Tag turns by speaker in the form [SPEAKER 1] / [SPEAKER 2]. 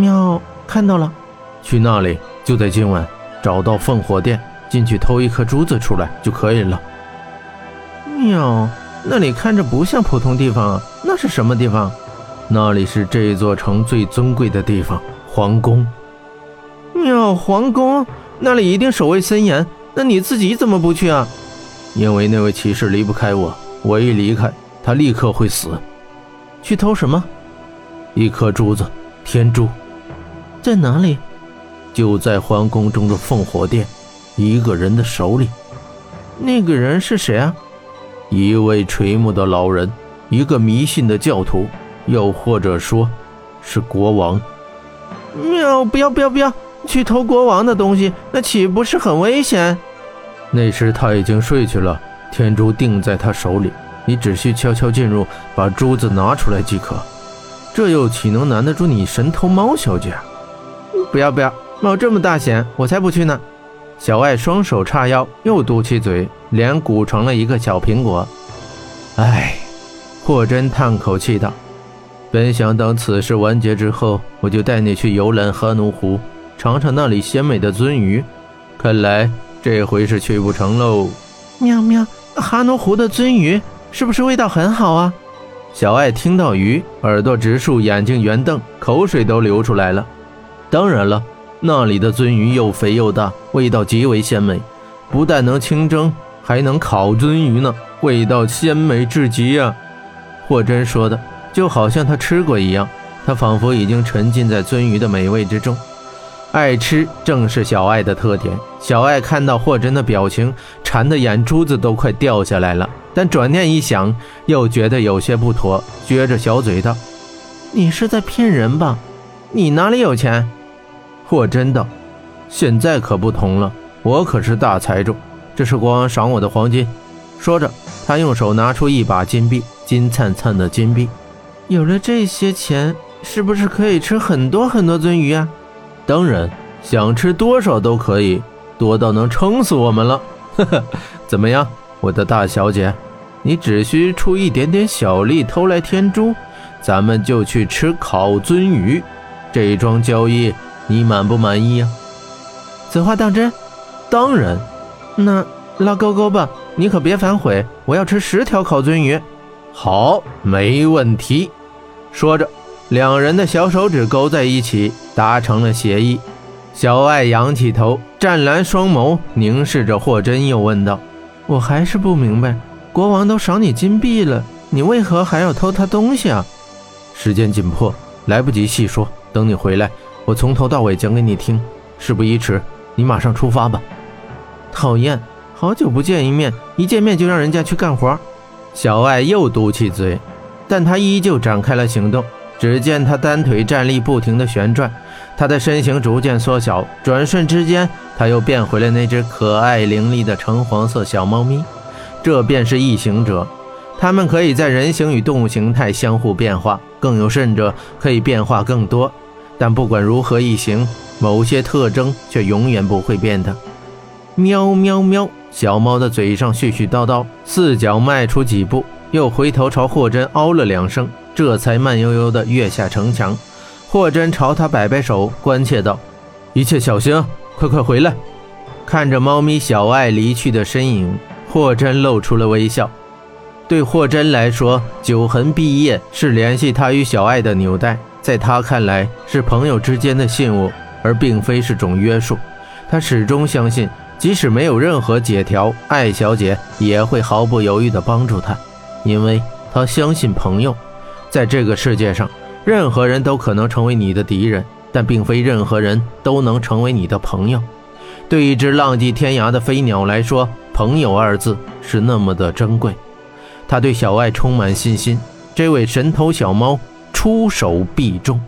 [SPEAKER 1] 喵，看到了，
[SPEAKER 2] 去那里，就在今晚，找到烽火殿，进去偷一颗珠子出来就可以了。
[SPEAKER 1] 喵，那里看着不像普通地方啊，那是什么地方？
[SPEAKER 2] 那里是这座城最尊贵的地方，皇宫。
[SPEAKER 1] 喵，皇宫，那里一定守卫森严。那你自己怎么不去啊？
[SPEAKER 2] 因为那位骑士离不开我，我一离开，他立刻会死。
[SPEAKER 1] 去偷什么？
[SPEAKER 2] 一颗珠子，天珠。
[SPEAKER 1] 在哪里？
[SPEAKER 2] 就在皇宫中的烽火殿，一个人的手里。
[SPEAKER 1] 那个人是谁啊？
[SPEAKER 2] 一位垂暮的老人，一个迷信的教徒，又或者说，是国王。
[SPEAKER 1] 喵！不要不要不要！去偷国王的东西，那岂不是很危险？
[SPEAKER 2] 那时他已经睡去了，天珠定在他手里，你只需悄悄进入，把珠子拿出来即可。这又岂能难得住你神偷猫小姐？
[SPEAKER 1] 不要不要，冒这么大险，我才不去呢！小爱双手叉腰，又嘟起嘴，脸鼓成了一个小苹果。
[SPEAKER 2] 唉，霍真叹口气道：“本想等此事完结之后，我就带你去游览哈奴湖。”尝尝那里鲜美的鳟鱼，看来这回是去不成喽。
[SPEAKER 1] 喵喵，哈奴湖的鳟鱼是不是味道很好啊？
[SPEAKER 2] 小爱听到鱼，耳朵直竖，眼睛圆瞪，口水都流出来了。当然了，那里的鳟鱼又肥又大，味道极为鲜美，不但能清蒸，还能烤鳟鱼呢，味道鲜美至极啊！霍真说的就好像他吃过一样，他仿佛已经沉浸在鳟鱼的美味之中。爱吃正是小爱的特点。小爱看到霍真的表情，馋得眼珠子都快掉下来了。但转念一想，又觉得有些不妥，撅着小嘴道：“
[SPEAKER 1] 你是在骗人吧？你哪里有钱？”
[SPEAKER 2] 霍真道：“现在可不同了，我可是大财主。这是国王赏我的黄金。”说着，他用手拿出一把金币，金灿灿的金币。
[SPEAKER 1] 有了这些钱，是不是可以吃很多很多鳟鱼啊？
[SPEAKER 2] 当然，想吃多少都可以，多到能撑死我们了。呵呵，怎么样，我的大小姐，你只需出一点点小力偷来天珠，咱们就去吃烤鳟鱼。这一桩交易，你满不满意呀？
[SPEAKER 1] 此话当真？
[SPEAKER 2] 当然。
[SPEAKER 1] 那拉勾勾吧，你可别反悔，我要吃十条烤鳟鱼。
[SPEAKER 2] 好，没问题。说着。两人的小手指勾在一起，达成了协议。小爱仰起头，湛蓝双眸凝视着霍真，又问道：“
[SPEAKER 1] 我还是不明白，国王都赏你金币了，你为何还要偷他东西啊？”
[SPEAKER 2] 时间紧迫，来不及细说。等你回来，我从头到尾讲给你听。事不宜迟，你马上出发吧。
[SPEAKER 1] 讨厌，好久不见一面，一见面就让人家去干活。
[SPEAKER 2] 小爱又嘟起嘴，但他依旧展开了行动。只见他单腿站立，不停地旋转，他的身形逐渐缩小，转瞬之间，他又变回了那只可爱伶俐的橙黄色小猫咪。这便是异形者，他们可以在人形与动物形态相互变化，更有甚者，可以变化更多。但不管如何异形，某些特征却永远不会变的。喵喵喵！小猫的嘴上絮絮叨叨，四脚迈出几步，又回头朝霍真嗷了两声。这才慢悠悠地跃下城墙，霍真朝他摆摆手，关切道：“一切小心，快快回来！”看着猫咪小爱离去的身影，霍真露出了微笑。对霍真来说，九痕毕业是联系他与小爱的纽带，在他看来是朋友之间的信物，而并非是种约束。他始终相信，即使没有任何解条，艾小姐也会毫不犹豫地帮助他，因为他相信朋友。在这个世界上，任何人都可能成为你的敌人，但并非任何人都能成为你的朋友。对一只浪迹天涯的飞鸟来说，“朋友”二字是那么的珍贵。他对小艾充满信心，这位神偷小猫出手必中。